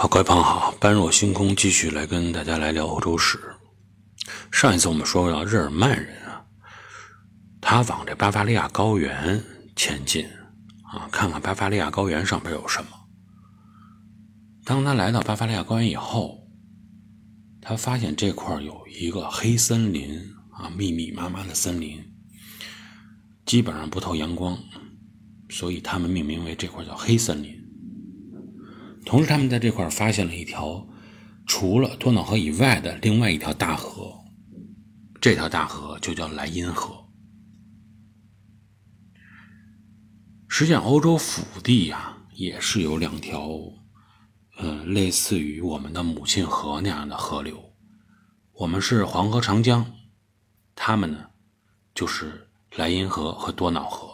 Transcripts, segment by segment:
好，各位朋友好，般若星空继续来跟大家来聊欧洲史。上一次我们说到日耳曼人啊，他往这巴伐利亚高原前进啊，看看巴伐利亚高原上边有什么。当他来到巴伐利亚高原以后，他发现这块有一个黑森林啊，密密麻麻的森林，基本上不透阳光，所以他们命名为这块叫黑森林。同时，他们在这块发现了一条除了多瑙河以外的另外一条大河，这条大河就叫莱茵河。实际上，欧洲腹地呀也是有两条，呃，类似于我们的母亲河那样的河流。我们是黄河、长江，他们呢就是莱茵河和多瑙河。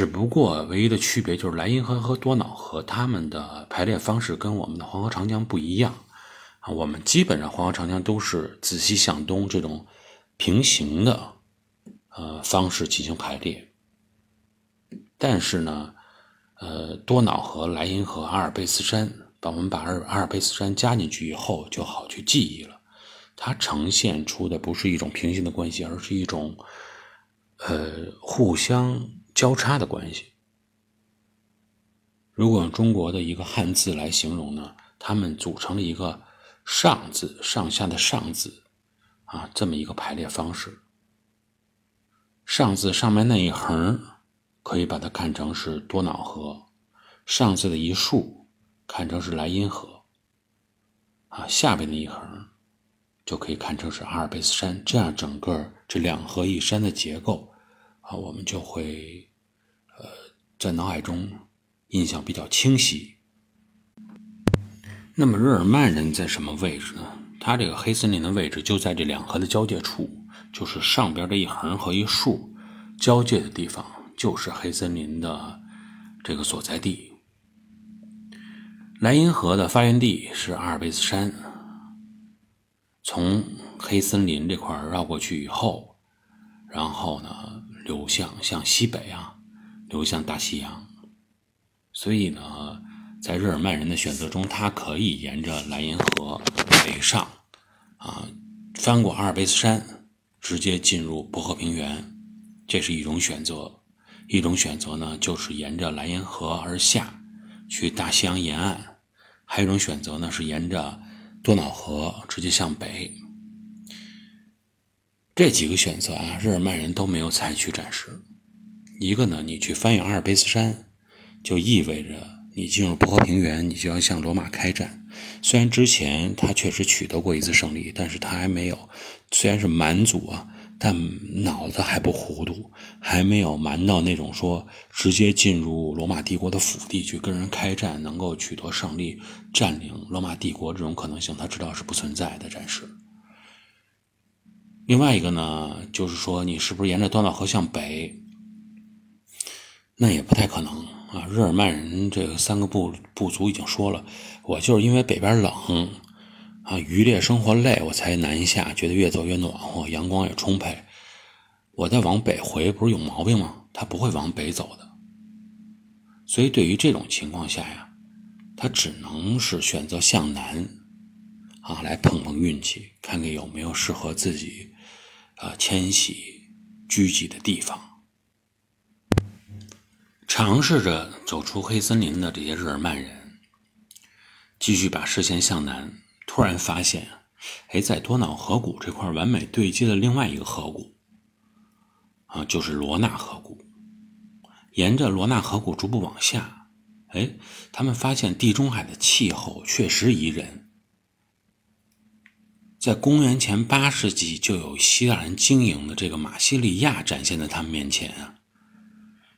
只不过唯一的区别就是莱茵河和多瑙河它们的排列方式跟我们的黄河、长江不一样啊。我们基本上黄河、长江都是自西向东这种平行的呃方式进行排列，但是呢，呃，多瑙河、莱茵河、阿尔卑斯山，把我们把阿尔阿尔卑斯山加进去以后，就好去记忆了。它呈现出的不是一种平行的关系，而是一种呃互相。交叉的关系。如果用中国的一个汉字来形容呢，它们组成了一个“上”字，上下的“上”字，啊，这么一个排列方式。上字上面那一横，可以把它看成是多瑙河；上字的一竖，看成是莱茵河。啊，下边那一横，就可以看成是阿尔卑斯山。这样，整个这两河一山的结构，啊，我们就会。在脑海中印象比较清晰。那么日耳曼人在什么位置呢？他这个黑森林的位置就在这两河的交界处，就是上边这一横和一竖交界的地方，就是黑森林的这个所在地。莱茵河的发源地是阿尔卑斯山，从黑森林这块绕过去以后，然后呢流向向西北啊。流向大西洋，所以呢，在日耳曼人的选择中，他可以沿着莱茵河北上，啊，翻过阿尔卑斯山，直接进入薄荷平原，这是一种选择；一种选择呢，就是沿着莱茵河而下，去大西洋沿岸；还有一种选择呢，是沿着多瑙河直接向北。这几个选择啊，日耳曼人都没有采取，暂时。一个呢，你去翻越阿尔卑斯山，就意味着你进入波河平原，你就要向罗马开战。虽然之前他确实取得过一次胜利，但是他还没有，虽然是蛮族啊，但脑子还不糊涂，还没有蛮到那种说直接进入罗马帝国的腹地去跟人开战，能够取得胜利，占领罗马帝国这种可能性，他知道是不存在的。暂时。另外一个呢，就是说你是不是沿着多瑙河向北？那也不太可能啊！日耳曼人这个三个部部族已经说了，我就是因为北边冷啊，渔猎生活累，我才南下，觉得越走越暖和，阳光也充沛。我再往北回，不是有毛病吗？他不会往北走的。所以对于这种情况下呀，他只能是选择向南啊，来碰碰运气，看看有没有适合自己啊迁徙聚集的地方。尝试着走出黑森林的这些日耳曼人，继续把视线向南，突然发现，哎，在多瑙河谷这块完美对接了另外一个河谷，啊，就是罗纳河谷。沿着罗纳河谷逐步往下，哎，他们发现地中海的气候确实宜人。在公元前八世纪，就有希腊人经营的这个马西利亚展现在他们面前啊。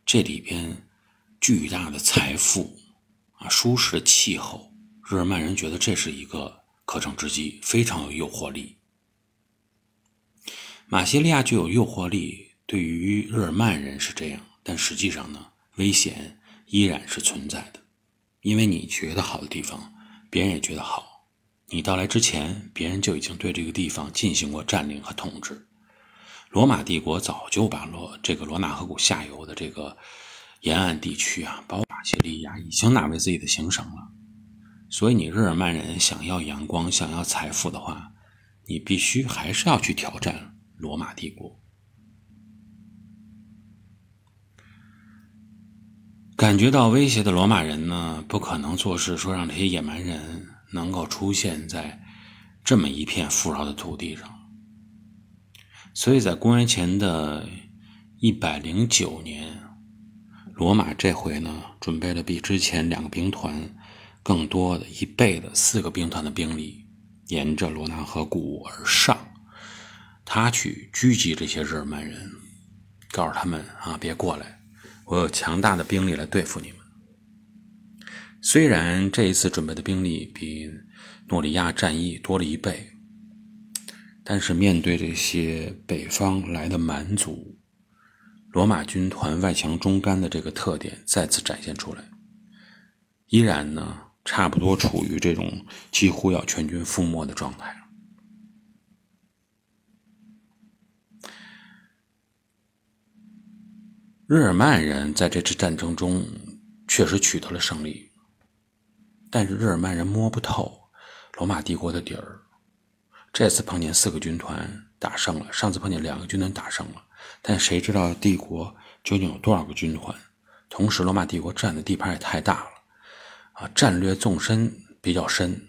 这里边巨大的财富啊，舒适的气候，日耳曼人觉得这是一个可乘之机，非常有诱惑力。马西利亚具有诱惑力，对于日耳曼人是这样，但实际上呢，危险依然是存在的，因为你觉得好的地方，别人也觉得好。你到来之前，别人就已经对这个地方进行过占领和统治。罗马帝国早就把罗这个罗纳河谷下游的这个沿岸地区啊，包括马其利亚，已经纳为自己的行省了。所以，你日耳曼人想要阳光、想要财富的话，你必须还是要去挑战罗马帝国。感觉到威胁的罗马人呢，不可能做事说让这些野蛮人能够出现在这么一片富饶的土地上。所以在公元前的一百零九年，罗马这回呢，准备了比之前两个兵团更多的一倍的四个兵团的兵力，沿着罗纳河谷而上，他去狙击这些日耳曼人，告诉他们啊，别过来。我有强大的兵力来对付你们。虽然这一次准备的兵力比诺里亚战役多了一倍，但是面对这些北方来的蛮族，罗马军团外强中干的这个特点再次展现出来，依然呢，差不多处于这种几乎要全军覆没的状态。日耳曼人在这次战争中确实取得了胜利，但是日耳曼人摸不透罗马帝国的底儿。这次碰见四个军团打胜了，上次碰见两个军团打胜了，但谁知道帝国究竟有多少个军团？同时，罗马帝国占的地盘也太大了，啊，战略纵深比较深，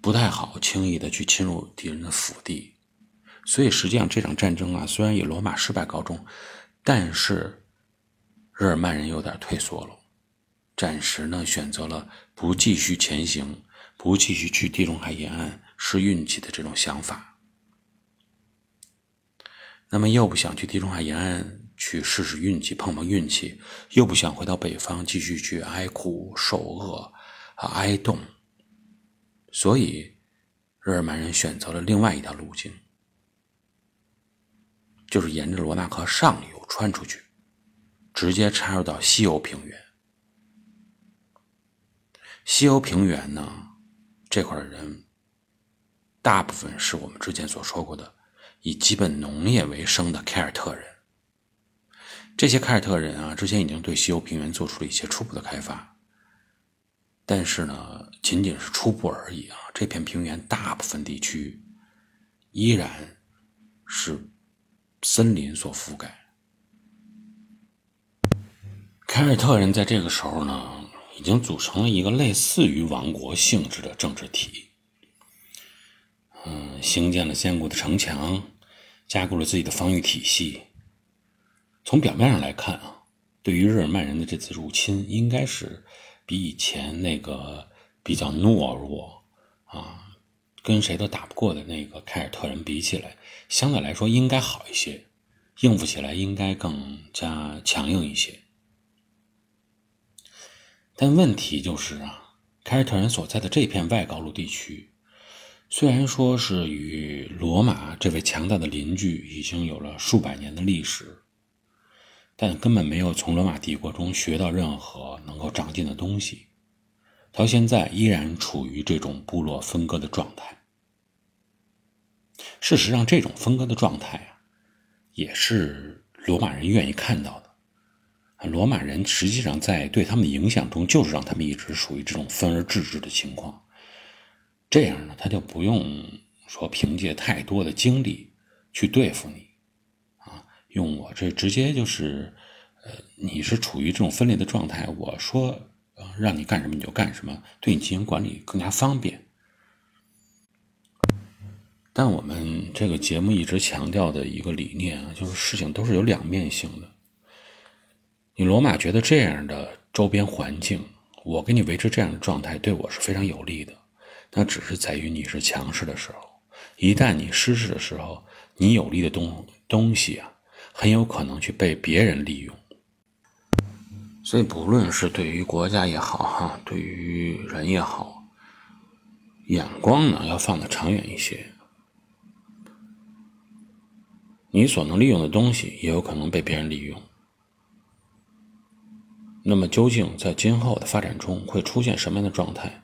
不太好轻易的去侵入敌人的腹地。所以，实际上这场战争啊，虽然以罗马失败告终，但是。日耳曼人有点退缩了，暂时呢选择了不继续前行，不继续去地中海沿岸试运气的这种想法。那么又不想去地中海沿岸去试试运气、碰碰运气，又不想回到北方继续去哀苦受饿啊挨冻，所以日耳曼人选择了另外一条路径，就是沿着罗纳河上游穿出去。直接插入到西欧平原。西欧平原呢，这块的人大部分是我们之前所说过的以基本农业为生的凯尔特人。这些凯尔特人啊，之前已经对西欧平原做出了一些初步的开发，但是呢，仅仅是初步而已啊。这片平原大部分地区依然是森林所覆盖。凯尔特人在这个时候呢，已经组成了一个类似于王国性质的政治体。嗯，兴建了坚固的城墙，加固了自己的防御体系。从表面上来看啊，对于日耳曼人的这次入侵，应该是比以前那个比较懦弱啊，跟谁都打不过的那个凯尔特人比起来，相对来说应该好一些，应付起来应该更加强硬一些。但问题就是啊，凯尔特人所在的这片外高卢地区，虽然说是与罗马这位强大的邻居已经有了数百年的历史，但根本没有从罗马帝国中学到任何能够长进的东西，到现在依然处于这种部落分割的状态。事实上，这种分割的状态啊，也是罗马人愿意看到的。罗马人实际上在对他们的影响中，就是让他们一直属于这种分而治之的情况。这样呢，他就不用说凭借太多的精力去对付你，啊，用我这直接就是，呃，你是处于这种分裂的状态，我说呃让你干什么你就干什么，对你进行管理更加方便。但我们这个节目一直强调的一个理念啊，就是事情都是有两面性的。你罗马觉得这样的周边环境，我给你维持这样的状态，对我是非常有利的。那只是在于你是强势的时候，一旦你失势的时候，你有利的东东西啊，很有可能去被别人利用。所以，不论是对于国家也好，哈，对于人也好，眼光呢要放得长远一些。你所能利用的东西，也有可能被别人利用。那么，究竟在今后的发展中会出现什么样的状态？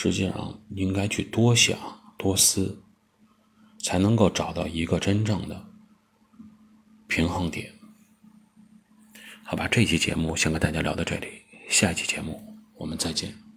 实际上，应该去多想多思，才能够找到一个真正的平衡点。好吧，这期节目先跟大家聊到这里，下一期节目我们再见。